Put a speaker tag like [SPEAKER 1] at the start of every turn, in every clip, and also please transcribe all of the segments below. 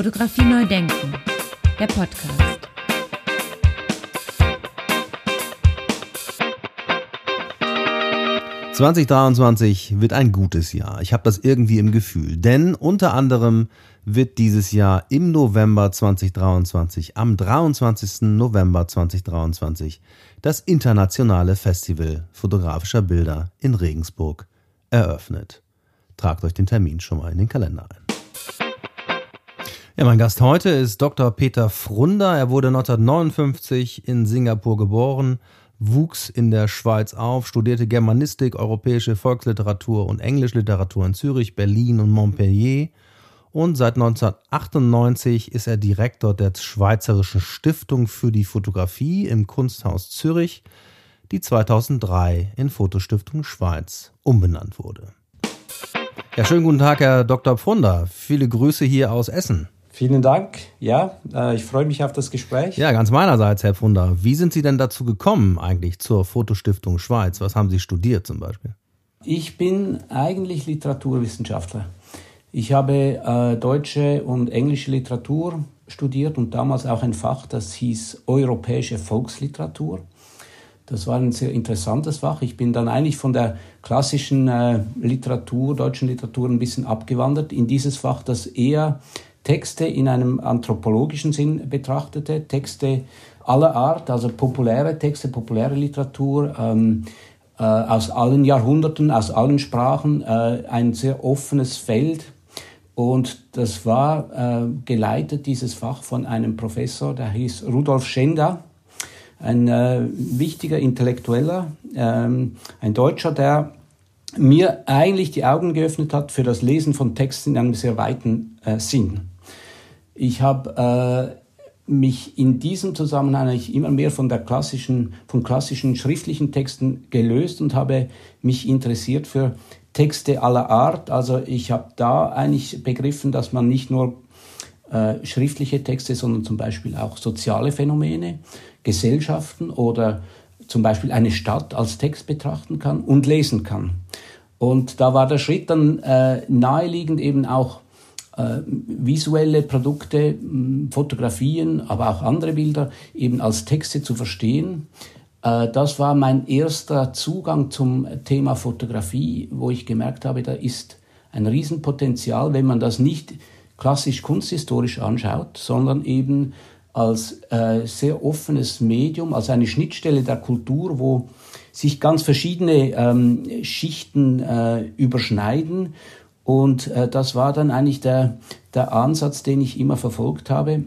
[SPEAKER 1] Fotografie neu denken, der Podcast.
[SPEAKER 2] ...2023 wird ein gutes Jahr. Ich habe das irgendwie im Gefühl. Denn unter anderem wird dieses Jahr im November 2023, am 23. November 2023, das internationale Festival fotografischer Bilder in Regensburg eröffnet. Tragt euch den Termin schon mal in den Kalender ein. Ja, mein Gast heute ist Dr. Peter Frunder. Er wurde 1959 in Singapur geboren, wuchs in der Schweiz auf, studierte Germanistik, europäische Volksliteratur und Englischliteratur in Zürich, Berlin und Montpellier. Und seit 1998 ist er Direktor der Schweizerischen Stiftung für die Fotografie im Kunsthaus Zürich, die 2003 in Fotostiftung Schweiz umbenannt wurde. Ja, schönen guten Tag, Herr Dr. Pfunder. Viele Grüße hier aus Essen.
[SPEAKER 3] Vielen Dank. Ja, äh, ich freue mich auf das Gespräch.
[SPEAKER 2] Ja, ganz meinerseits, Herr Pfunder. Wie sind Sie denn dazu gekommen eigentlich zur Fotostiftung Schweiz? Was haben Sie studiert zum Beispiel?
[SPEAKER 3] Ich bin eigentlich Literaturwissenschaftler. Ich habe äh, deutsche und englische Literatur studiert und damals auch ein Fach, das hieß Europäische Volksliteratur. Das war ein sehr interessantes Fach. Ich bin dann eigentlich von der klassischen äh, Literatur, deutschen Literatur ein bisschen abgewandert in dieses Fach, das eher Texte in einem anthropologischen Sinn betrachtete, Texte aller Art, also populäre Texte, populäre Literatur ähm, äh, aus allen Jahrhunderten, aus allen Sprachen, äh, ein sehr offenes Feld. Und das war äh, geleitet, dieses Fach, von einem Professor, der hieß Rudolf Schenda, ein äh, wichtiger Intellektueller, ähm, ein Deutscher, der mir eigentlich die Augen geöffnet hat für das Lesen von Texten in einem sehr weiten äh, Sinn. Ich habe äh, mich in diesem Zusammenhang eigentlich immer mehr von der klassischen, von klassischen schriftlichen Texten gelöst und habe mich interessiert für Texte aller Art. Also ich habe da eigentlich begriffen, dass man nicht nur äh, schriftliche Texte, sondern zum Beispiel auch soziale Phänomene, Gesellschaften oder zum Beispiel eine Stadt als Text betrachten kann und lesen kann. Und da war der Schritt dann äh, naheliegend eben auch visuelle Produkte, Fotografien, aber auch andere Bilder eben als Texte zu verstehen. Äh, das war mein erster Zugang zum Thema Fotografie, wo ich gemerkt habe, da ist ein Riesenpotenzial, wenn man das nicht klassisch kunsthistorisch anschaut, sondern eben als äh, sehr offenes Medium, als eine Schnittstelle der Kultur, wo sich ganz verschiedene ähm, Schichten äh, überschneiden und äh, das war dann eigentlich der, der Ansatz, den ich immer verfolgt habe.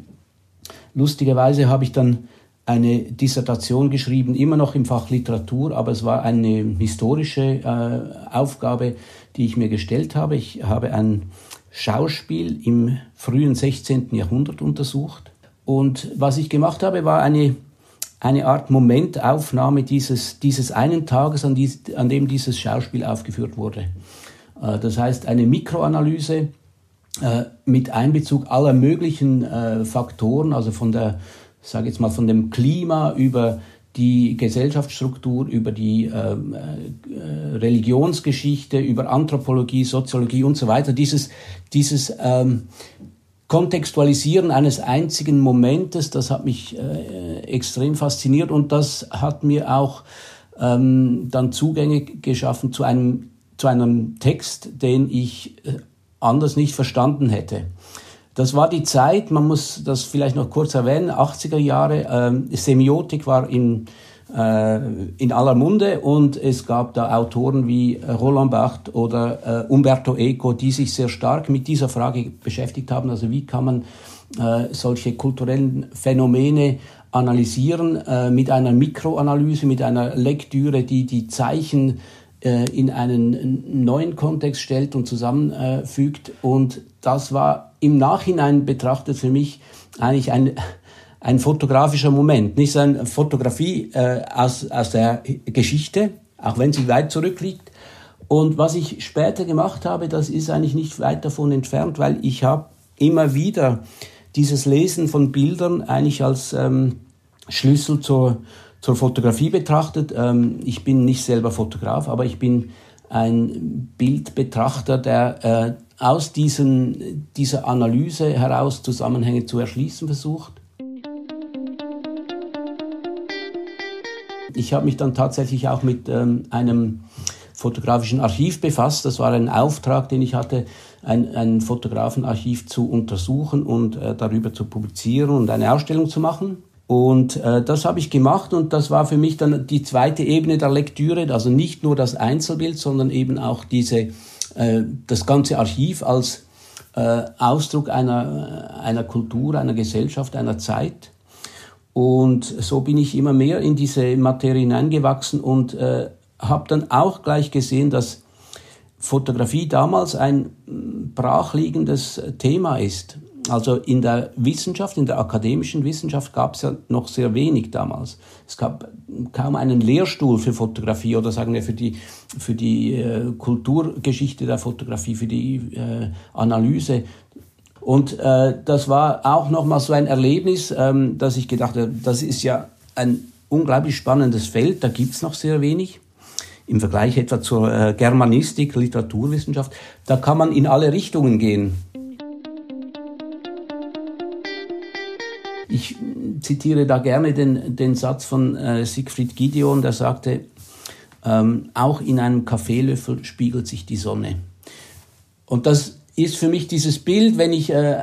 [SPEAKER 3] Lustigerweise habe ich dann eine Dissertation geschrieben, immer noch im Fach Literatur, aber es war eine historische äh, Aufgabe, die ich mir gestellt habe. Ich habe ein Schauspiel im frühen 16. Jahrhundert untersucht. Und was ich gemacht habe, war eine, eine Art Momentaufnahme dieses, dieses einen Tages, an, dies, an dem dieses Schauspiel aufgeführt wurde. Äh, das heißt, eine Mikroanalyse äh, mit Einbezug aller möglichen äh, Faktoren, also von der, sage jetzt mal, von dem Klima über die Gesellschaftsstruktur, über die Religionsgeschichte, über Anthropologie, Soziologie und so weiter. Dieses, dieses ähm, Kontextualisieren eines einzigen Momentes, das hat mich äh, extrem fasziniert und das hat mir auch ähm, dann Zugänge geschaffen zu einem zu einem Text, den ich äh, anders nicht verstanden hätte. Das war die Zeit, man muss das vielleicht noch kurz erwähnen, 80er Jahre, ähm, Semiotik war in, äh, in aller Munde und es gab da Autoren wie Roland Barthes oder äh, Umberto Eco, die sich sehr stark mit dieser Frage beschäftigt haben, also wie kann man äh, solche kulturellen Phänomene analysieren äh, mit einer Mikroanalyse, mit einer Lektüre, die die Zeichen äh, in einen neuen Kontext stellt und zusammenfügt. Und das war im Nachhinein betrachtet für mich eigentlich ein, ein fotografischer Moment. Nicht so eine Fotografie äh, aus, aus der Geschichte, auch wenn sie weit zurückliegt. Und was ich später gemacht habe, das ist eigentlich nicht weit davon entfernt, weil ich habe immer wieder dieses Lesen von Bildern eigentlich als ähm, Schlüssel zur, zur Fotografie betrachtet. Ähm, ich bin nicht selber Fotograf, aber ich bin ein Bildbetrachter, der äh, aus diesen, dieser Analyse heraus Zusammenhänge zu erschließen versucht. Ich habe mich dann tatsächlich auch mit ähm, einem fotografischen Archiv befasst. Das war ein Auftrag, den ich hatte, ein, ein Fotografenarchiv zu untersuchen und äh, darüber zu publizieren und eine Ausstellung zu machen. Und äh, das habe ich gemacht und das war für mich dann die zweite Ebene der Lektüre, also nicht nur das Einzelbild, sondern eben auch diese, äh, das ganze Archiv als äh, Ausdruck einer, einer Kultur, einer Gesellschaft, einer Zeit. Und so bin ich immer mehr in diese Materie hineingewachsen und äh, habe dann auch gleich gesehen, dass Fotografie damals ein brachliegendes Thema ist. Also in der Wissenschaft, in der akademischen Wissenschaft gab es ja noch sehr wenig damals. Es gab kaum einen Lehrstuhl für Fotografie oder sagen wir für die, für die äh, Kulturgeschichte der Fotografie, für die äh, Analyse. Und äh, das war auch nochmal so ein Erlebnis, ähm, dass ich gedacht habe, das ist ja ein unglaublich spannendes Feld, da gibt's noch sehr wenig. Im Vergleich etwa zur äh, Germanistik, Literaturwissenschaft, da kann man in alle Richtungen gehen. Ich zitiere da gerne den, den Satz von äh, Siegfried Gideon, der sagte, ähm, auch in einem Kaffeelöffel spiegelt sich die Sonne. Und das ist für mich dieses Bild, wenn ich äh,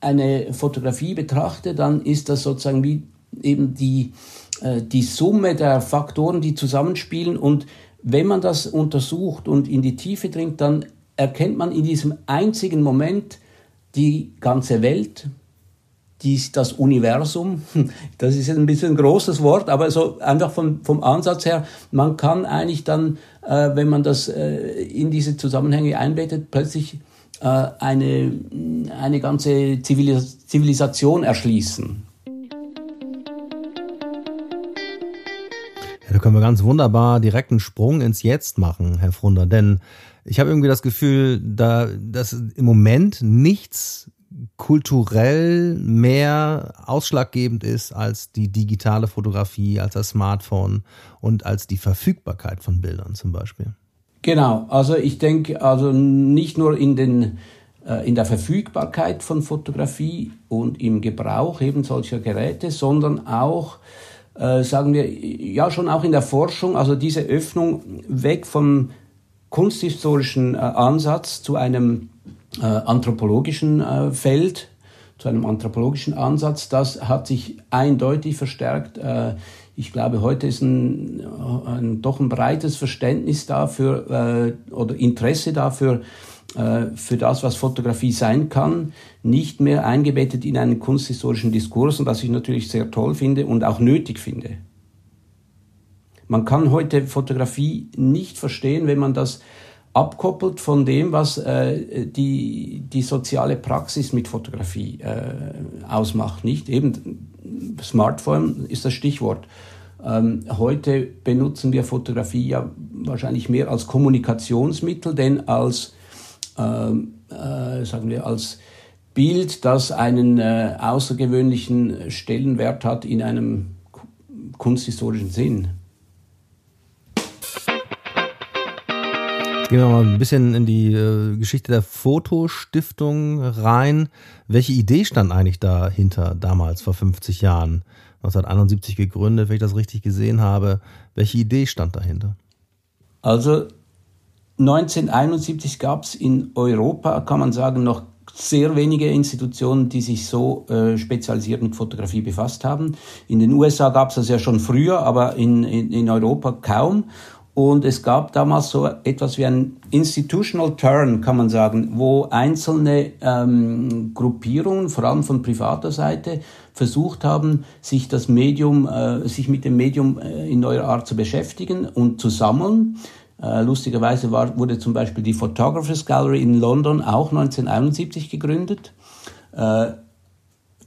[SPEAKER 3] eine Fotografie betrachte, dann ist das sozusagen wie eben die, äh, die Summe der Faktoren, die zusammenspielen. Und wenn man das untersucht und in die Tiefe dringt, dann erkennt man in diesem einzigen Moment die ganze Welt, dies, das Universum, das ist ein bisschen ein großes Wort, aber so einfach vom, vom Ansatz her, man kann eigentlich dann, äh, wenn man das äh, in diese Zusammenhänge einbettet, plötzlich äh, eine, eine ganze Zivilis Zivilisation erschließen.
[SPEAKER 2] Ja, da können wir ganz wunderbar direkt einen Sprung ins Jetzt machen, Herr Frunder, denn ich habe irgendwie das Gefühl, da, dass im Moment nichts kulturell mehr ausschlaggebend ist als die digitale Fotografie, als das Smartphone und als die Verfügbarkeit von Bildern zum Beispiel.
[SPEAKER 3] Genau, also ich denke, also nicht nur in, den, äh, in der Verfügbarkeit von Fotografie und im Gebrauch eben solcher Geräte, sondern auch, äh, sagen wir, ja schon auch in der Forschung, also diese Öffnung weg vom kunsthistorischen äh, Ansatz zu einem anthropologischen äh, Feld, zu einem anthropologischen Ansatz, das hat sich eindeutig verstärkt. Äh, ich glaube, heute ist ein, ein, doch ein breites Verständnis dafür äh, oder Interesse dafür, äh, für das, was Fotografie sein kann, nicht mehr eingebettet in einen kunsthistorischen Diskurs, und was ich natürlich sehr toll finde und auch nötig finde. Man kann heute Fotografie nicht verstehen, wenn man das abkoppelt von dem, was äh, die, die soziale Praxis mit Fotografie äh, ausmacht. Nicht eben Smartphone ist das Stichwort. Ähm, heute benutzen wir Fotografie ja wahrscheinlich mehr als Kommunikationsmittel, denn als, ähm, äh, sagen wir, als Bild, das einen äh, außergewöhnlichen Stellenwert hat in einem kunsthistorischen Sinn.
[SPEAKER 2] Gehen wir mal ein bisschen in die äh, Geschichte der Fotostiftung rein. Welche Idee stand eigentlich dahinter damals, vor 50 Jahren? 1971 gegründet, wenn ich das richtig gesehen habe. Welche Idee stand dahinter?
[SPEAKER 3] Also 1971 gab es in Europa, kann man sagen, noch sehr wenige Institutionen, die sich so äh, spezialisiert mit Fotografie befasst haben. In den USA gab es das ja schon früher, aber in, in, in Europa kaum. Und es gab damals so etwas wie ein Institutional Turn, kann man sagen, wo einzelne ähm, Gruppierungen, vor allem von privater Seite, versucht haben, sich das Medium, äh, sich mit dem Medium äh, in neuer Art zu beschäftigen und zu sammeln. Äh, lustigerweise war, wurde zum Beispiel die Photographers Gallery in London auch 1971 gegründet.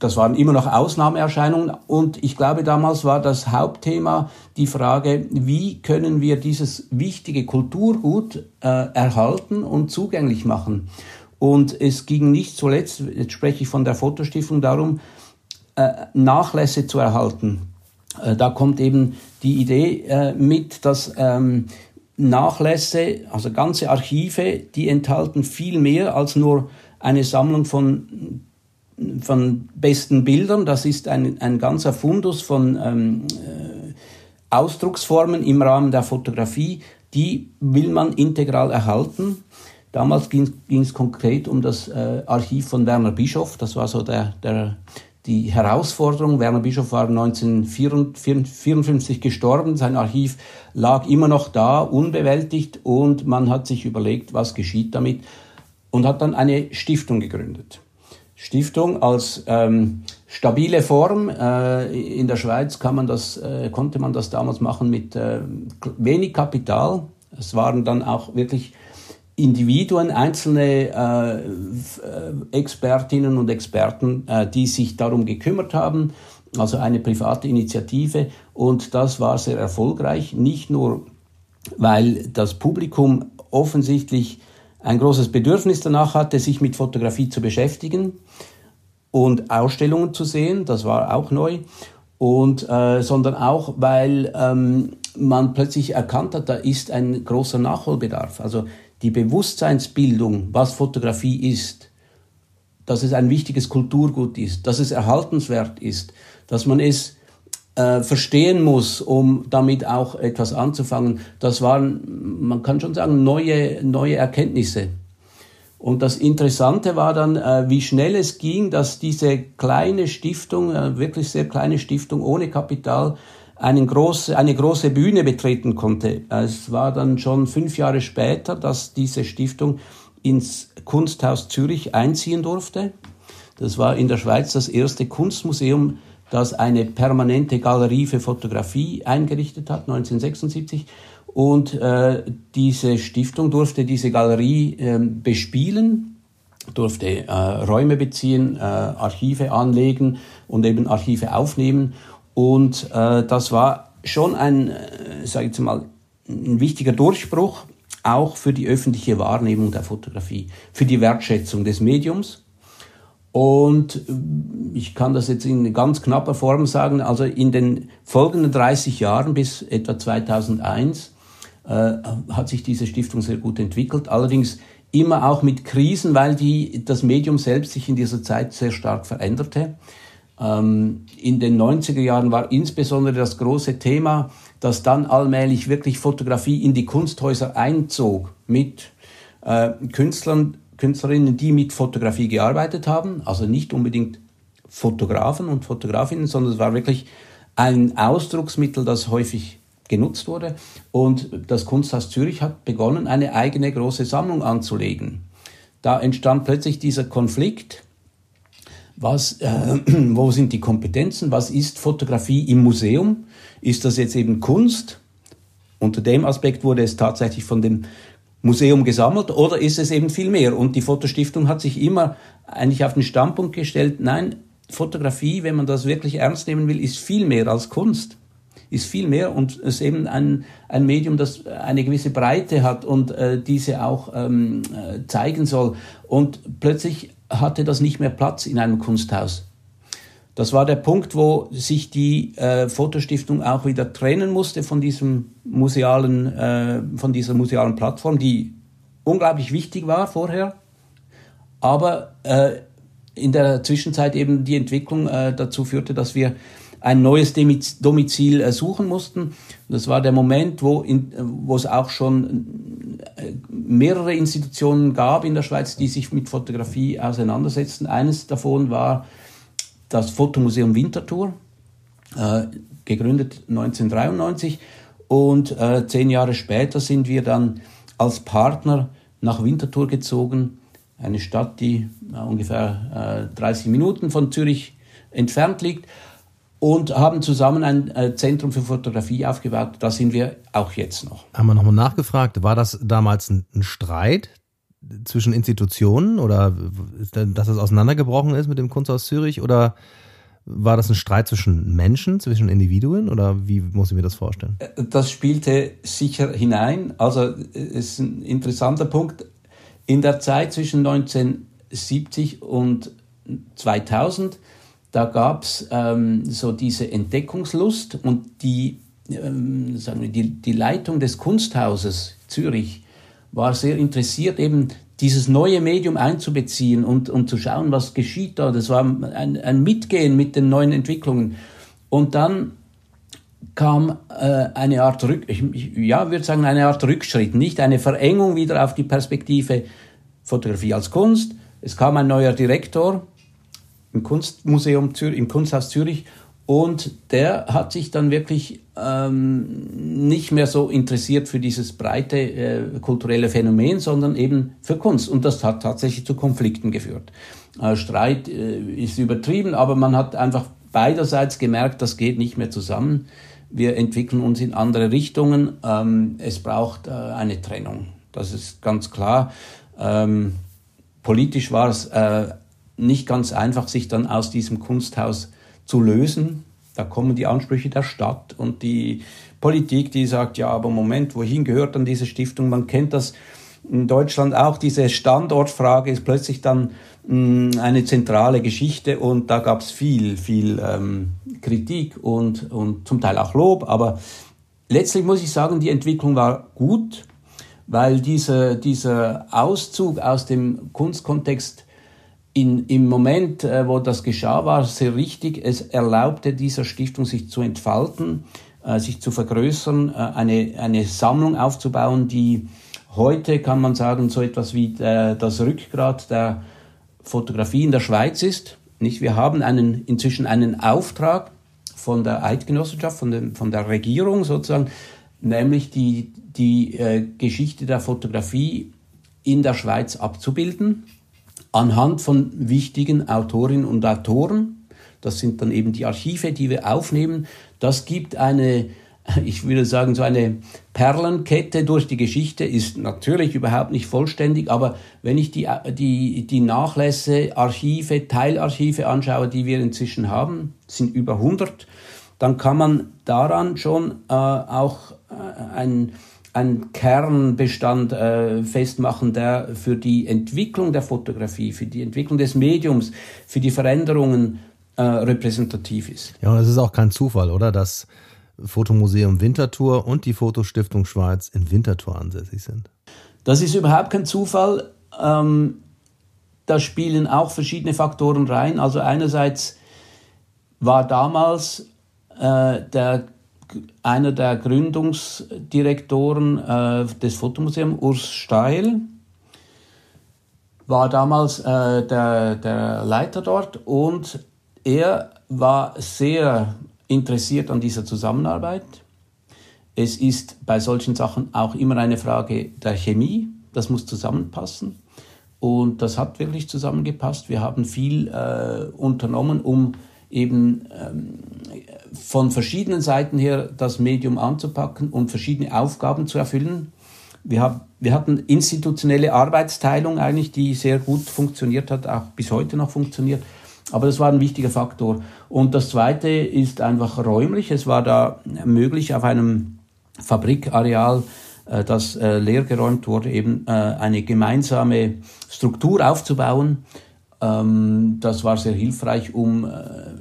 [SPEAKER 3] Das waren immer noch Ausnahmeerscheinungen und ich glaube, damals war das Hauptthema die Frage, wie können wir dieses wichtige Kulturgut äh, erhalten und zugänglich machen. Und es ging nicht zuletzt, jetzt spreche ich von der Fotostiftung, darum, äh, Nachlässe zu erhalten. Äh, da kommt eben die Idee äh, mit, dass ähm, Nachlässe, also ganze Archive, die enthalten viel mehr als nur eine Sammlung von, von besten Bildern. Das ist ein, ein ganzer Fundus von ähm, äh, Ausdrucksformen im Rahmen der Fotografie. Die will man integral erhalten. Damals ging es konkret um das äh, Archiv von Werner Bischof. Das war so der, der, die Herausforderung. Werner Bischof war 1954 gestorben. Sein Archiv lag immer noch da, unbewältigt. Und man hat sich überlegt, was geschieht damit. Und hat dann eine Stiftung gegründet. Stiftung als ähm, stabile Form. Äh, in der Schweiz kann man das, äh, konnte man das damals machen mit äh, wenig Kapital. Es waren dann auch wirklich Individuen, einzelne äh, Expertinnen und Experten, äh, die sich darum gekümmert haben, also eine private Initiative. Und das war sehr erfolgreich, nicht nur, weil das Publikum offensichtlich ein großes Bedürfnis danach hatte, sich mit Fotografie zu beschäftigen und Ausstellungen zu sehen, das war auch neu, und, äh, sondern auch, weil ähm, man plötzlich erkannt hat, da ist ein großer Nachholbedarf. Also die Bewusstseinsbildung, was Fotografie ist, dass es ein wichtiges Kulturgut ist, dass es erhaltenswert ist, dass man es äh, verstehen muss, um damit auch etwas anzufangen, das waren, man kann schon sagen, neue, neue Erkenntnisse. Und das Interessante war dann, äh, wie schnell es ging, dass diese kleine Stiftung, äh, wirklich sehr kleine Stiftung ohne Kapital, einen große, eine große Bühne betreten konnte. Es war dann schon fünf Jahre später, dass diese Stiftung ins Kunsthaus Zürich einziehen durfte. Das war in der Schweiz das erste Kunstmuseum, das eine permanente Galerie für Fotografie eingerichtet hat, 1976. Und äh, diese Stiftung durfte diese Galerie äh, bespielen, durfte äh, Räume beziehen, äh, Archive anlegen und eben Archive aufnehmen. Und äh, das war schon ein, äh, sage ich jetzt mal, ein wichtiger Durchbruch, auch für die öffentliche Wahrnehmung der Fotografie, für die Wertschätzung des Mediums. Und äh, ich kann das jetzt in ganz knapper Form sagen, also in den folgenden 30 Jahren bis etwa 2001 äh, hat sich diese Stiftung sehr gut entwickelt. Allerdings immer auch mit Krisen, weil die, das Medium selbst sich in dieser Zeit sehr stark veränderte. Ähm, in den 90er Jahren war insbesondere das große Thema, dass dann allmählich wirklich Fotografie in die Kunsthäuser einzog mit äh, Künstlern, Künstlerinnen, die mit Fotografie gearbeitet haben, also nicht unbedingt Fotografen und Fotografinnen, sondern es war wirklich ein Ausdrucksmittel, das häufig genutzt wurde. Und das Kunsthaus Zürich hat begonnen, eine eigene große Sammlung anzulegen. Da entstand plötzlich dieser Konflikt was, äh, wo sind die Kompetenzen, was ist Fotografie im Museum, ist das jetzt eben Kunst? Unter dem Aspekt wurde es tatsächlich von dem Museum gesammelt oder ist es eben viel mehr? Und die Fotostiftung hat sich immer eigentlich auf den Standpunkt gestellt, nein, Fotografie, wenn man das wirklich ernst nehmen will, ist viel mehr als Kunst. Ist viel mehr und ist eben ein, ein Medium, das eine gewisse Breite hat und äh, diese auch ähm, äh, zeigen soll. Und plötzlich hatte das nicht mehr Platz in einem Kunsthaus. Das war der Punkt, wo sich die äh, Fotostiftung auch wieder trennen musste von diesem musealen, äh, von dieser musealen Plattform, die unglaublich wichtig war vorher, aber äh, in der Zwischenzeit eben die Entwicklung äh, dazu führte, dass wir ein neues Domizil äh, suchen mussten. Das war der Moment, wo, in, wo es auch schon äh, mehrere Institutionen gab in der Schweiz, die sich mit Fotografie auseinandersetzten. Eines davon war das Fotomuseum Winterthur, äh, gegründet 1993. Und äh, zehn Jahre später sind wir dann als Partner nach Winterthur gezogen, eine Stadt, die äh, ungefähr 30 Minuten von Zürich entfernt liegt und haben zusammen ein äh, Zentrum für Fotografie aufgebaut. Da sind wir auch jetzt noch.
[SPEAKER 2] Haben wir nochmal nachgefragt, war das damals ein Streit zwischen Institutionen oder dass es auseinandergebrochen ist mit dem Kunsthaus Zürich oder war das ein Streit zwischen Menschen, zwischen Individuen oder wie muss ich mir das vorstellen?
[SPEAKER 3] Das spielte sicher hinein. Also es ist ein interessanter Punkt. In der Zeit zwischen 1970 und 2000 da gab es ähm, so diese Entdeckungslust und die ähm, sagen wir, die, die Leitung des Kunsthauses Zürich war sehr interessiert, eben dieses neue Medium einzubeziehen und, und zu schauen, was geschieht da. Das war ein, ein Mitgehen mit den neuen Entwicklungen. Und dann kam äh, eine Art Rück, ich, ja, würde sagen eine Art Rückschritt, nicht eine Verengung wieder auf die Perspektive Fotografie als Kunst. Es kam ein neuer Direktor im Kunstmuseum Zürich, im Kunsthaus Zürich und der hat sich dann wirklich ähm, nicht mehr so interessiert für dieses breite äh, kulturelle Phänomen, sondern eben für Kunst. Und das hat tatsächlich zu Konflikten geführt. Äh, Streit äh, ist übertrieben, aber man hat einfach beiderseits gemerkt, das geht nicht mehr zusammen. Wir entwickeln uns in andere Richtungen. Ähm, es braucht äh, eine Trennung. Das ist ganz klar. Ähm, politisch war es äh, nicht ganz einfach, sich dann aus diesem Kunsthaus zu lösen. Da kommen die Ansprüche der Stadt und die Politik, die sagt, ja, aber Moment, wohin gehört dann diese Stiftung? Man kennt das in Deutschland auch, diese Standortfrage ist plötzlich dann mh, mm, eine zentrale Geschichte und da gab es viel, viel ähm, Kritik und, und zum Teil auch Lob, aber letztlich muss ich sagen, die Entwicklung war gut, weil diese, dieser Auszug aus dem Kunstkontext in, im Moment, äh, wo das geschah, war sehr richtig. Es erlaubte dieser Stiftung, sich zu entfalten, äh, sich zu vergrößern, äh, eine, eine Sammlung aufzubauen, die heute, kann man sagen, so etwas wie der, das Rückgrat der Fotografie in der Schweiz ist. Nicht? Wir haben einen, inzwischen einen Auftrag von der Eidgenossenschaft, von, dem, von der Regierung sozusagen, nämlich die, die äh, Geschichte der Fotografie in der Schweiz abzubilden anhand von wichtigen Autorinnen und Autoren. Das sind dann eben die Archive, die wir aufnehmen. Das gibt eine, ich würde sagen, so eine Perlenkette durch die Geschichte, ist natürlich überhaupt nicht vollständig, aber wenn ich die, die, die Nachlässe, Archive, Teilarchive anschaue, die wir inzwischen haben, sind über 100, dann kann man daran schon äh, auch äh, ein einen Kernbestand äh, festmachen, der für die Entwicklung der Fotografie, für die Entwicklung des Mediums, für die Veränderungen äh, repräsentativ ist.
[SPEAKER 2] Ja, und es ist auch kein Zufall, oder? Dass Fotomuseum Winterthur und die Fotostiftung Schweiz in Winterthur ansässig sind.
[SPEAKER 3] Das ist überhaupt kein Zufall. Ähm, da spielen auch verschiedene Faktoren rein. Also einerseits war damals äh, der einer der Gründungsdirektoren äh, des Fotomuseums, Urs Steil, war damals äh, der, der Leiter dort und er war sehr interessiert an dieser Zusammenarbeit. Es ist bei solchen Sachen auch immer eine Frage der Chemie, das muss zusammenpassen. Und das hat wirklich zusammengepasst. Wir haben viel äh, unternommen, um eben ähm, von verschiedenen Seiten her das Medium anzupacken und verschiedene Aufgaben zu erfüllen. Wir, haben, wir hatten institutionelle Arbeitsteilung eigentlich, die sehr gut funktioniert hat, auch bis heute noch funktioniert. Aber das war ein wichtiger Faktor. Und das Zweite ist einfach räumlich. Es war da möglich, auf einem Fabrikareal, äh, das äh, leergeräumt wurde, eben äh, eine gemeinsame Struktur aufzubauen, das war sehr hilfreich, um, äh,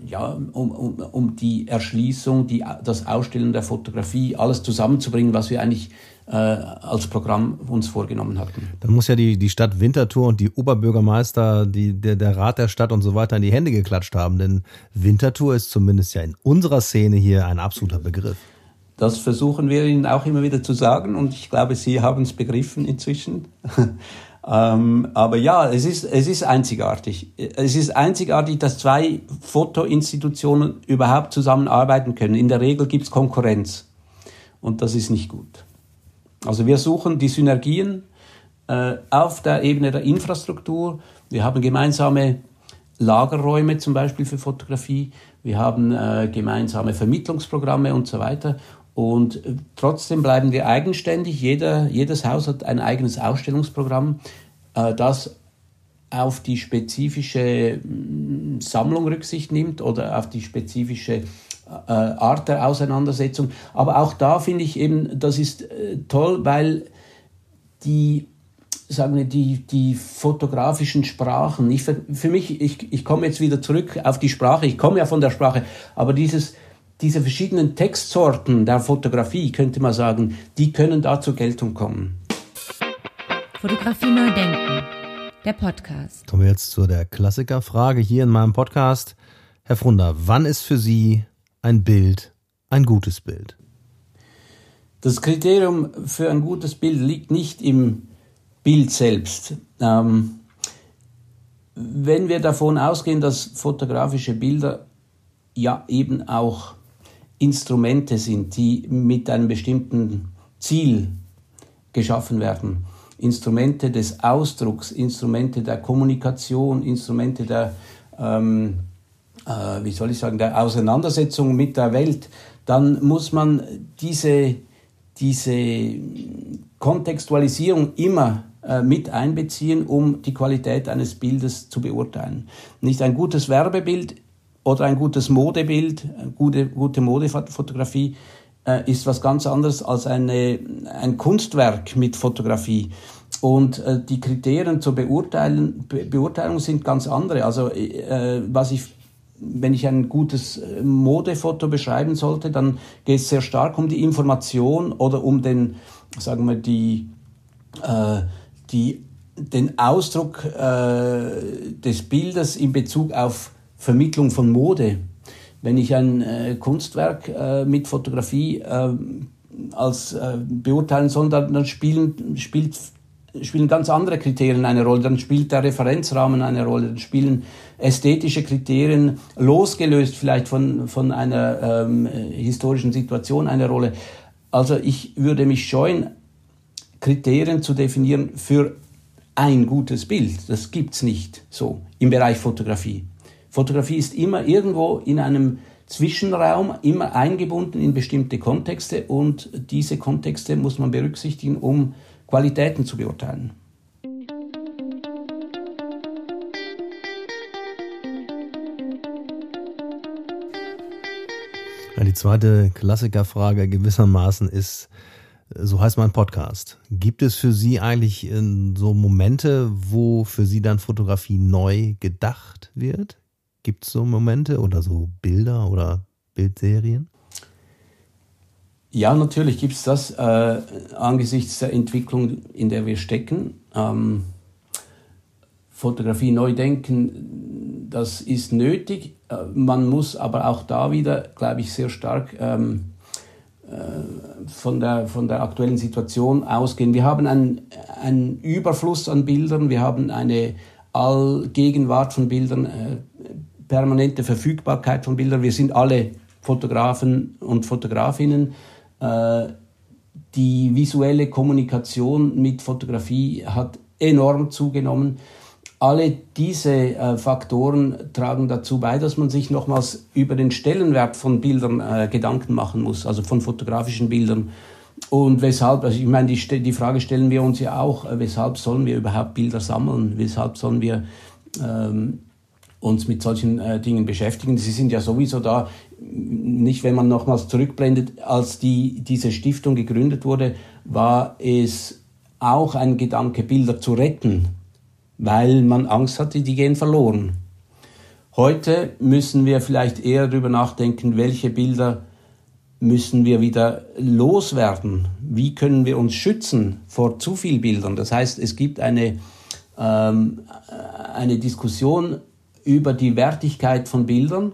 [SPEAKER 3] ja, um, um, um die Erschließung, die, das Ausstellen der Fotografie, alles zusammenzubringen, was wir eigentlich äh, als Programm uns vorgenommen hatten.
[SPEAKER 2] Dann muss ja die, die Stadt Winterthur und die Oberbürgermeister, die, der, der Rat der Stadt und so weiter in die Hände geklatscht haben, denn Winterthur ist zumindest ja in unserer Szene hier ein absoluter Begriff.
[SPEAKER 3] Das versuchen wir Ihnen auch immer wieder zu sagen und ich glaube, Sie haben es begriffen inzwischen. Ähm, aber ja, es ist, es ist einzigartig. Es ist einzigartig, dass zwei Fotoinstitutionen überhaupt zusammenarbeiten können. In der Regel gibt es Konkurrenz und das ist nicht gut. Also wir suchen die Synergien äh, auf der Ebene der Infrastruktur. Wir haben gemeinsame Lagerräume zum Beispiel für Fotografie. Wir haben äh, gemeinsame Vermittlungsprogramme und so weiter. Und äh, trotzdem bleiben wir eigenständig. Jeder, jedes Haus hat ein eigenes Ausstellungsprogramm, äh, das auf die spezifische mm, Sammlung Rücksicht nimmt oder auf die spezifische äh, Art der Auseinandersetzung. Aber auch da finde ich eben, das ist toll, weil die sagen wir, die, die fotografischen Sprachen, ich, für, mich, ich, ich komme jetzt wieder zurück auf die Sprache, ich komme ja von der Sprache, aber dieses, diese verschiedenen Textsorten der Fotografie, könnte man sagen, die können da zur Geltung kommen.
[SPEAKER 1] Fotografie neu denken. Der Podcast.
[SPEAKER 2] Kommen wir jetzt zu der Klassikerfrage hier in meinem Podcast. Herr Frunder, wann ist für Sie ein Bild ein gutes Bild?
[SPEAKER 3] Das Kriterium für ein gutes Bild liegt nicht im Bild selbst. Ähm, wenn wir davon ausgehen, dass fotografische Bilder ja eben auch Instrumente sind, die mit einem bestimmten Ziel geschaffen werden, Instrumente des Ausdrucks, Instrumente der Kommunikation, Instrumente der, ähm, äh, wie soll ich sagen, der Auseinandersetzung mit der Welt, dann muss man diese, diese Kontextualisierung immer äh, mit einbeziehen, um die Qualität eines Bildes zu beurteilen. Nicht ein gutes Werbebild oder ein gutes Modebild, gute, gute Modefotografie äh, ist was ganz anderes als eine, ein Kunstwerk mit Fotografie. Und äh, die Kriterien zur Beurteilen, Be Beurteilung sind ganz andere. Also äh, was ich wenn ich ein gutes äh, Modefoto beschreiben sollte, dann geht es sehr stark um die Information oder um den, sagen wir, die, äh, die, den Ausdruck äh, des Bildes in Bezug auf Vermittlung von Mode. Wenn ich ein äh, Kunstwerk äh, mit Fotografie äh, als äh, beurteilen soll, dann, dann spielen, spielt, spielen ganz andere Kriterien eine Rolle. Dann spielt der Referenzrahmen eine Rolle. Dann spielen ästhetische Kriterien losgelöst vielleicht von, von einer ähm, historischen Situation eine Rolle. Also ich würde mich scheuen, Kriterien zu definieren für ein gutes Bild. Das gibt es nicht so im Bereich Fotografie. Fotografie ist immer irgendwo in einem Zwischenraum, immer eingebunden in bestimmte Kontexte und diese Kontexte muss man berücksichtigen, um Qualitäten zu beurteilen.
[SPEAKER 2] die zweite Klassikerfrage gewissermaßen ist, so heißt mein Podcast. Gibt es für Sie eigentlich äh, so Momente, wo für Sie dann Fotografie neu gedacht wird? Gibt es so Momente oder so Bilder oder Bildserien?
[SPEAKER 3] Ja, natürlich gibt es das äh, angesichts der Entwicklung, in der wir stecken. Ähm, Fotografie neu denken, das ist nötig. Äh, man muss aber auch da wieder, glaube ich, sehr stark ähm, äh, von der, von der aktuellen Situation ausgehen. Wir haben einen, einen Überfluss an Bildern, wir haben eine Allgegenwart von Bildern, äh, permanente Verfügbarkeit von Bildern. Wir sind alle Fotografen und Fotografinnen. Äh, die visuelle Kommunikation mit Fotografie hat enorm zugenommen. Alle diese äh, Faktoren tragen dazu bei, dass man sich nochmals über den Stellenwert von Bildern äh, Gedanken machen muss, also von fotografischen Bildern. Und weshalb, also ich meine, die, die Frage stellen wir uns ja auch, weshalb sollen wir überhaupt Bilder sammeln? Weshalb sollen wir ähm, uns mit solchen äh, Dingen beschäftigen? Sie sind ja sowieso da, nicht wenn man nochmals zurückblendet, als die, diese Stiftung gegründet wurde, war es auch ein Gedanke, Bilder zu retten weil man Angst hatte, die gehen verloren. Heute müssen wir vielleicht eher darüber nachdenken, welche Bilder müssen wir wieder loswerden. Wie können wir uns schützen vor zu viel Bildern? Das heißt, es gibt eine, ähm, eine Diskussion über die Wertigkeit von Bildern.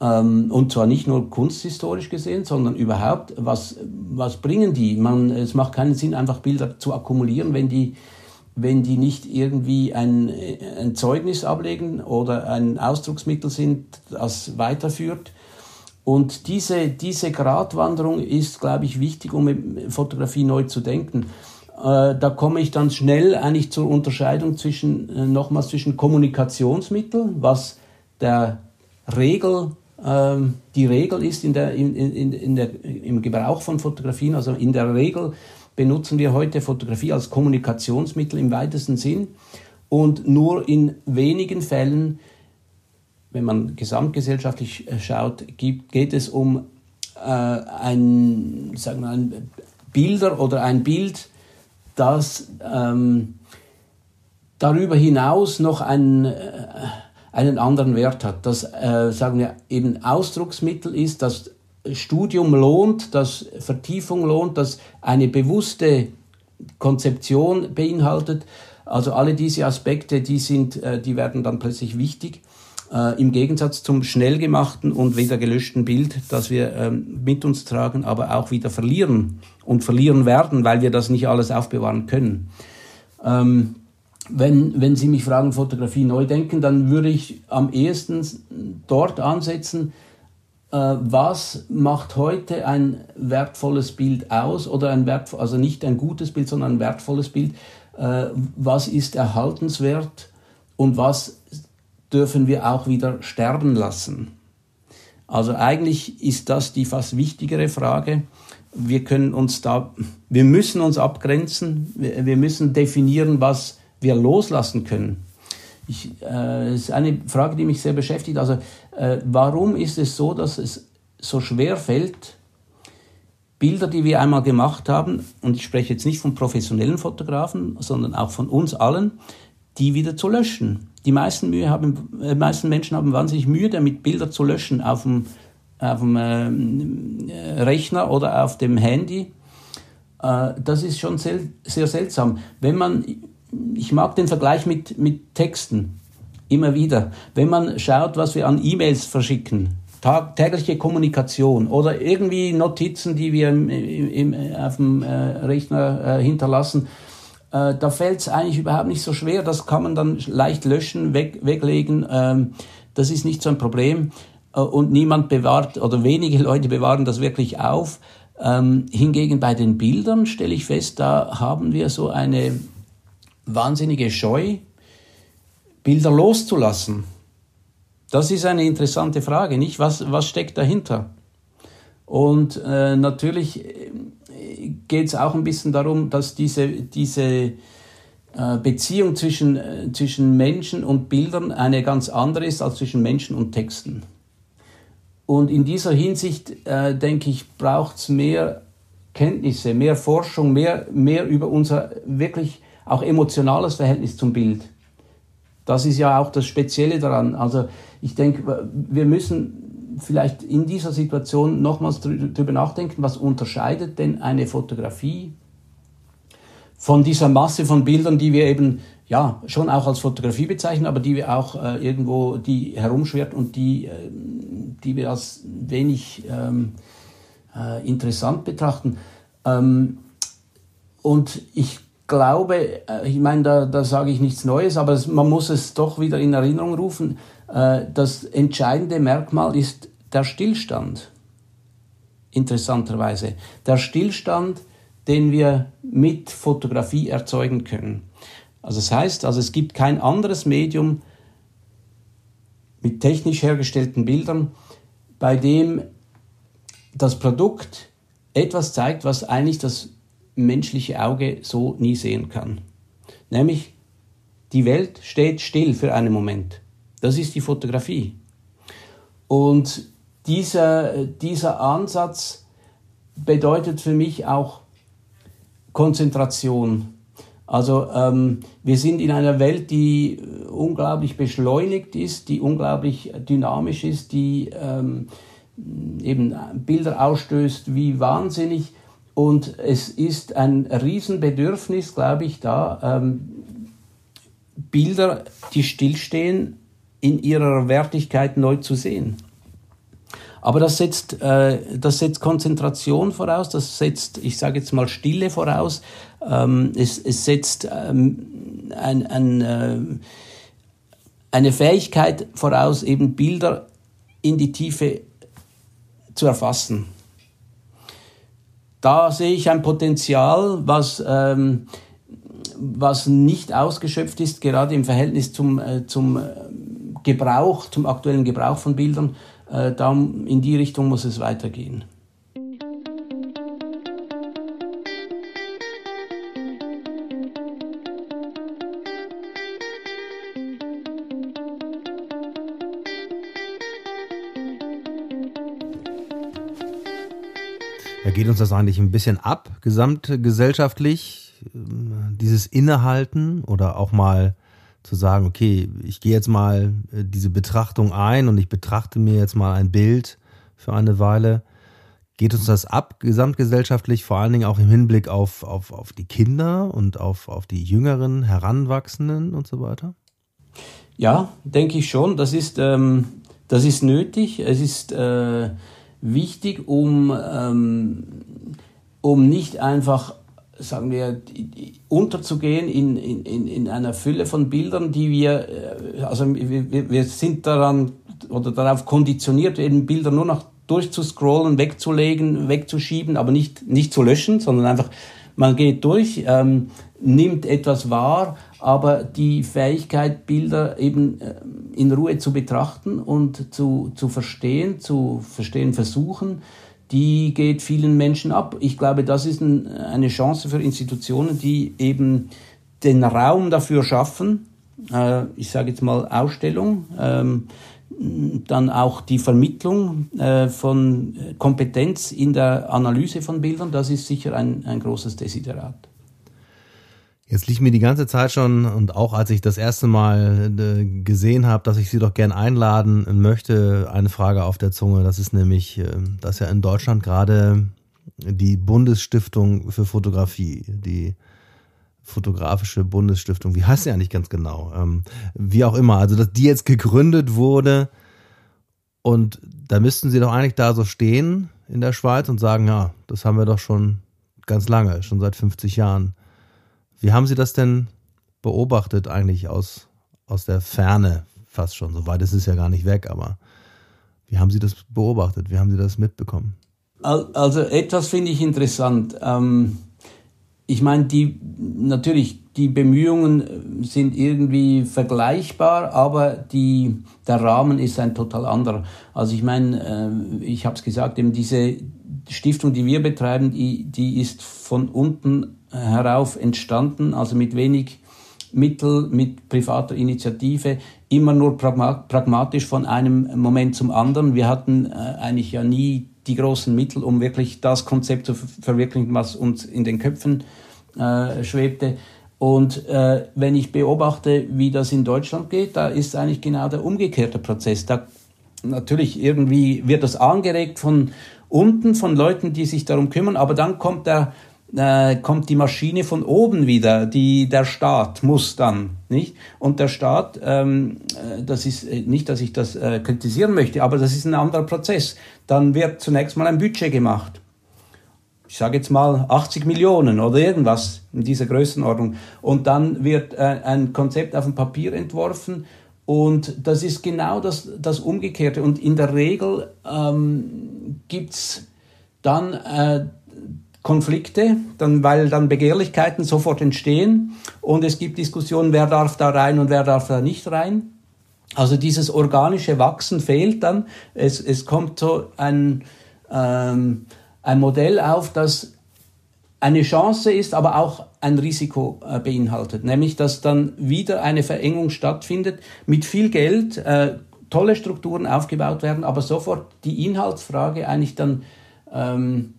[SPEAKER 3] Ähm, und zwar nicht nur kunsthistorisch gesehen, sondern überhaupt, was, was bringen die? Man, es macht keinen Sinn, einfach Bilder zu akkumulieren, wenn die wenn die nicht irgendwie ein, ein Zeugnis ablegen oder ein Ausdrucksmittel sind, das weiterführt. Und diese, diese Gratwanderung ist, glaube ich, wichtig, um Fotografie neu zu denken. Äh, da komme ich dann schnell eigentlich zur Unterscheidung zwischen, äh, nochmals zwischen Kommunikationsmittel, was der Regel, ähm, die Regel ist in der, in, in, in der, im Gebrauch von Fotografien, also in der Regel benutzen wir heute Fotografie als Kommunikationsmittel im weitesten Sinn. Und nur in wenigen Fällen, wenn man gesamtgesellschaftlich äh, schaut, gibt, geht es um äh, ein, sagen wir, ein Bilder oder ein Bild, das ähm, darüber hinaus noch einen, äh, einen anderen Wert hat, das, äh, sagen wir, eben Ausdrucksmittel ist, das Studium lohnt, dass Vertiefung lohnt, dass eine bewusste Konzeption beinhaltet. Also alle diese Aspekte, die sind, äh, die werden dann plötzlich wichtig. Äh, Im Gegensatz zum schnell gemachten und wieder gelöschten Bild, das wir ähm, mit uns tragen, aber auch wieder verlieren und verlieren werden, weil wir das nicht alles aufbewahren können. Ähm, wenn, wenn Sie mich fragen, Fotografie neu denken, dann würde ich am ehesten dort ansetzen, äh, was macht heute ein wertvolles Bild aus oder ein wertvoll, also nicht ein gutes Bild, sondern ein wertvolles Bild. Äh, was ist erhaltenswert und was dürfen wir auch wieder sterben lassen? Also eigentlich ist das die fast wichtigere Frage. Wir können uns da, wir müssen uns abgrenzen, wir, müssen definieren, was wir loslassen können. Ich, äh, ist eine Frage, die mich sehr beschäftigt. Also, äh, warum ist es so, dass es so schwer fällt, Bilder, die wir einmal gemacht haben, und ich spreche jetzt nicht von professionellen Fotografen, sondern auch von uns allen, die wieder zu löschen. Die meisten, Mühe haben, äh, meisten Menschen haben wahnsinnig Mühe damit, Bilder zu löschen auf dem, auf dem äh, Rechner oder auf dem Handy. Äh, das ist schon sehr, sehr seltsam. Wenn man ich mag den Vergleich mit, mit Texten immer wieder. Wenn man schaut, was wir an E-Mails verschicken, tag, tägliche Kommunikation oder irgendwie Notizen, die wir im, im, auf dem äh, Rechner äh, hinterlassen, äh, da fällt es eigentlich überhaupt nicht so schwer. Das kann man dann leicht löschen, weg, weglegen. Ähm, das ist nicht so ein Problem. Äh, und niemand bewahrt oder wenige Leute bewahren das wirklich auf. Ähm, hingegen bei den Bildern stelle ich fest, da haben wir so eine wahnsinnige Scheu, Bilder loszulassen? Das ist eine interessante Frage, nicht? Was, was steckt dahinter? Und äh, natürlich geht es auch ein bisschen darum, dass diese, diese äh, Beziehung zwischen, äh, zwischen Menschen und Bildern eine ganz andere ist als zwischen Menschen und Texten. Und in dieser Hinsicht, äh, denke ich, braucht es mehr Kenntnisse, mehr Forschung, mehr, mehr über unser wirklich auch emotionales Verhältnis zum Bild. Das ist ja auch das Spezielle daran. Also ich denke, wir müssen vielleicht in dieser Situation nochmals darüber nachdenken, was unterscheidet denn eine Fotografie von dieser Masse von Bildern, die wir eben ja schon auch als Fotografie bezeichnen, aber die wir auch äh, irgendwo die herumschwirrt und die, äh, die wir als wenig ähm, äh, interessant betrachten. Ähm, und ich glaube, äh, ich meine, da, da sage ich nichts Neues, aber man muss es doch wieder in Erinnerung rufen, das entscheidende Merkmal ist der Stillstand. Interessanterweise. Der Stillstand, den wir mit Fotografie erzeugen können. Also das heißt, also es gibt kein anderes Medium mit technisch hergestellten Bildern, bei dem das Produkt etwas zeigt, was eigentlich das menschliche Auge so nie sehen kann. Nämlich, die Welt steht still für einen Moment. Das ist die Fotografie. Und dieser, dieser Ansatz bedeutet für mich auch Konzentration. Also ähm, wir sind in einer Welt, die unglaublich beschleunigt ist, die unglaublich dynamisch ist, die ähm, eben Bilder ausstößt wie wahnsinnig. Und es ist ein Riesenbedürfnis, glaube ich, da, ähm, Bilder, die stillstehen, in ihrer Wertigkeit neu zu sehen. Aber das setzt, äh, das setzt Konzentration voraus, das setzt, ich sage jetzt mal, Stille voraus, ähm, es, es setzt ähm, ein, ein, äh, eine Fähigkeit voraus, eben Bilder in die Tiefe zu erfassen da sehe ich ein Potenzial, was, ähm, was nicht ausgeschöpft ist, gerade im Verhältnis zum, äh, zum äh, Gebrauch, zum aktuellen Gebrauch von Bildern. Äh, da in die Richtung muss es weitergehen.
[SPEAKER 2] Ja, geht uns das eigentlich ein bisschen ab, gesamtgesellschaftlich, dieses Innehalten oder auch mal zu sagen, okay, ich gehe jetzt mal äh, diese Betrachtung ein und ich betrachte mir jetzt mal ein Bild für eine Weile. Geht uns das ab, gesamtgesellschaftlich, vor allen Dingen auch im Hinblick auf, auf, auf die Kinder und auf, auf die jüngeren Heranwachsenden und so weiter?
[SPEAKER 3] Ja, denke ich schon. Das ist, ähm, das ist nötig. Es ist äh, wichtig, um, ähm, um nicht einfach sagen wir, unterzugehen in, in, in einer Fülle von Bildern, die wir, äh, also wir, wir sind daran oder darauf konditioniert, eben Bilder nur noch durchzuscrollen, wegzulegen, wegzuschieben, aber nicht, nicht zu löschen, sondern einfach, man geht durch, ähm, nimmt etwas wahr, aber die Fähigkeit, Bilder eben äh, in Ruhe zu betrachten und zu, zu verstehen, zu verstehen versuchen, die geht vielen Menschen ab. Ich glaube, das ist ein, eine Chance für Institutionen, die eben den Raum dafür schaffen. Äh, ich sage jetzt mal Ausstellung, ähm, dann auch die Vermittlung äh, von Kompetenz in der Analyse von Bildern. Das ist sicher ein, ein großes Desiderat.
[SPEAKER 2] Jetzt liegt mir die ganze Zeit schon und auch als ich das erste Mal äh, gesehen habe, dass ich Sie doch gern einladen möchte, eine Frage auf der Zunge. Das ist nämlich, äh, dass ja in Deutschland gerade die Bundesstiftung für Fotografie, die fotografische Bundesstiftung, wie heißt sie eigentlich ganz genau? Ähm, wie auch immer, also dass die jetzt gegründet wurde und da müssten Sie doch eigentlich da so stehen in der Schweiz und sagen, ja, das haben wir doch schon ganz lange, schon seit 50 Jahren. Wie haben Sie das denn beobachtet eigentlich aus, aus der Ferne fast schon? So weit ist es ja gar nicht weg, aber wie haben Sie das beobachtet? Wie haben Sie das mitbekommen?
[SPEAKER 3] Also etwas finde ich interessant. Ähm, ich meine, die natürlich die Bemühungen sind irgendwie vergleichbar, aber die, der Rahmen ist ein total anderer. Also ich meine, äh, ich habe es gesagt, eben diese Stiftung, die wir betreiben, die, die ist von unten herauf entstanden, also mit wenig Mittel, mit privater Initiative, immer nur pragmatisch von einem Moment zum anderen. Wir hatten äh, eigentlich ja nie die großen Mittel, um wirklich das Konzept zu verwirklichen, was uns in den Köpfen äh, schwebte. Und äh, wenn ich beobachte, wie das in Deutschland geht, da ist eigentlich genau der umgekehrte Prozess. Da natürlich irgendwie wird das angeregt von unten, von Leuten, die sich darum kümmern, aber dann kommt der äh, kommt die Maschine von oben wieder, die der Staat muss dann, nicht? Und der Staat, ähm, äh, das ist äh, nicht, dass ich das äh, kritisieren möchte, aber das ist ein anderer Prozess. Dann wird zunächst mal ein Budget gemacht. Ich sage jetzt mal 80 Millionen oder irgendwas in dieser Größenordnung. Und dann wird äh, ein Konzept auf dem Papier entworfen und das ist genau das, das Umgekehrte. Und in der Regel ähm, gibt's dann äh, Konflikte, dann, weil dann Begehrlichkeiten sofort entstehen und es gibt Diskussionen, wer darf da rein und wer darf da nicht rein. Also dieses organische Wachsen fehlt dann. Es, es kommt so ein, ähm, ein Modell auf, das eine Chance ist, aber auch ein Risiko äh, beinhaltet, nämlich dass dann wieder eine Verengung stattfindet mit viel Geld, äh, tolle Strukturen aufgebaut werden, aber sofort die Inhaltsfrage eigentlich dann ähm,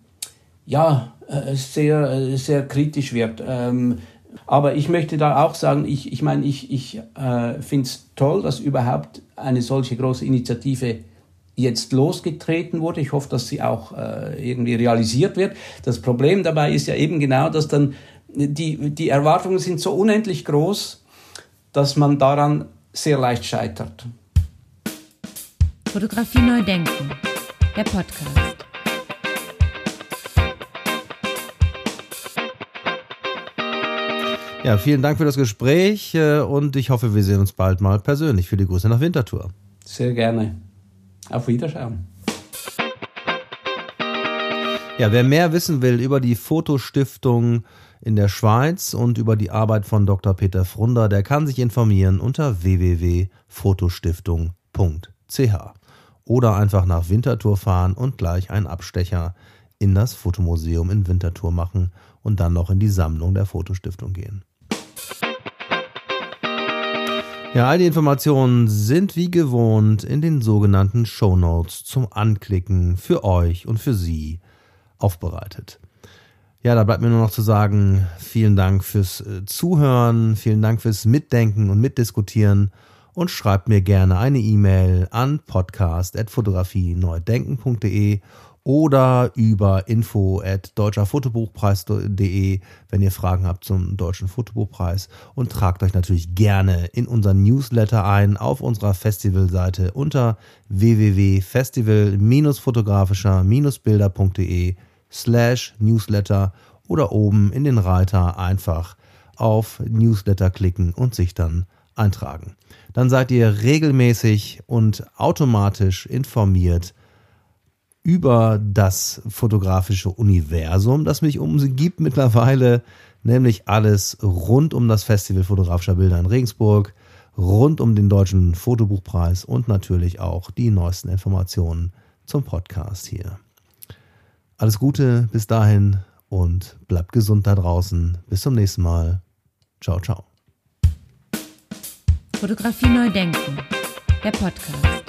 [SPEAKER 3] ja, äh, sehr, äh, sehr kritisch wird. Ähm, aber ich möchte da auch sagen, ich, ich meine, ich, ich äh, finde es toll, dass überhaupt eine solche große Initiative jetzt losgetreten wurde. Ich hoffe, dass sie auch äh, irgendwie realisiert wird. Das Problem dabei ist ja eben genau, dass dann die, die Erwartungen sind so unendlich groß, dass man daran sehr leicht scheitert.
[SPEAKER 1] Fotografie neu denken, der Podcast.
[SPEAKER 2] Ja, vielen Dank für das Gespräch äh, und ich hoffe, wir sehen uns bald mal persönlich. Viele Grüße nach Winterthur.
[SPEAKER 3] Sehr gerne. Auf Wiederschauen.
[SPEAKER 2] Ja, wer mehr wissen will über die Fotostiftung in der Schweiz und über die Arbeit von Dr. Peter Frunder, der kann sich informieren unter www.fotostiftung.ch oder einfach nach Winterthur fahren und gleich einen Abstecher in das Fotomuseum in Winterthur machen und dann noch in die Sammlung der Fotostiftung gehen. Ja, all die Informationen sind wie gewohnt in den sogenannten Show Notes zum Anklicken für euch und für Sie aufbereitet. Ja, da bleibt mir nur noch zu sagen, vielen Dank fürs äh, Zuhören, vielen Dank fürs Mitdenken und Mitdiskutieren und schreibt mir gerne eine E-Mail an podcast.fotografie-neudenken.de oder über info at deutscherfotobuchpreis.de, wenn ihr Fragen habt zum Deutschen Fotobuchpreis und tragt euch natürlich gerne in unseren Newsletter ein auf unserer Festivalseite unter www.festival-fotografischer-bilder.de slash Newsletter oder oben in den Reiter einfach auf Newsletter klicken und sich dann eintragen. Dann seid ihr regelmäßig und automatisch informiert über das fotografische Universum, das mich umgibt mittlerweile, nämlich alles rund um das Festival fotografischer Bilder in Regensburg, rund um den deutschen Fotobuchpreis und natürlich auch die neuesten Informationen zum Podcast hier. Alles Gute bis dahin und bleibt gesund da draußen. Bis zum nächsten Mal. Ciao, ciao.
[SPEAKER 1] Fotografie neu denken. Der Podcast.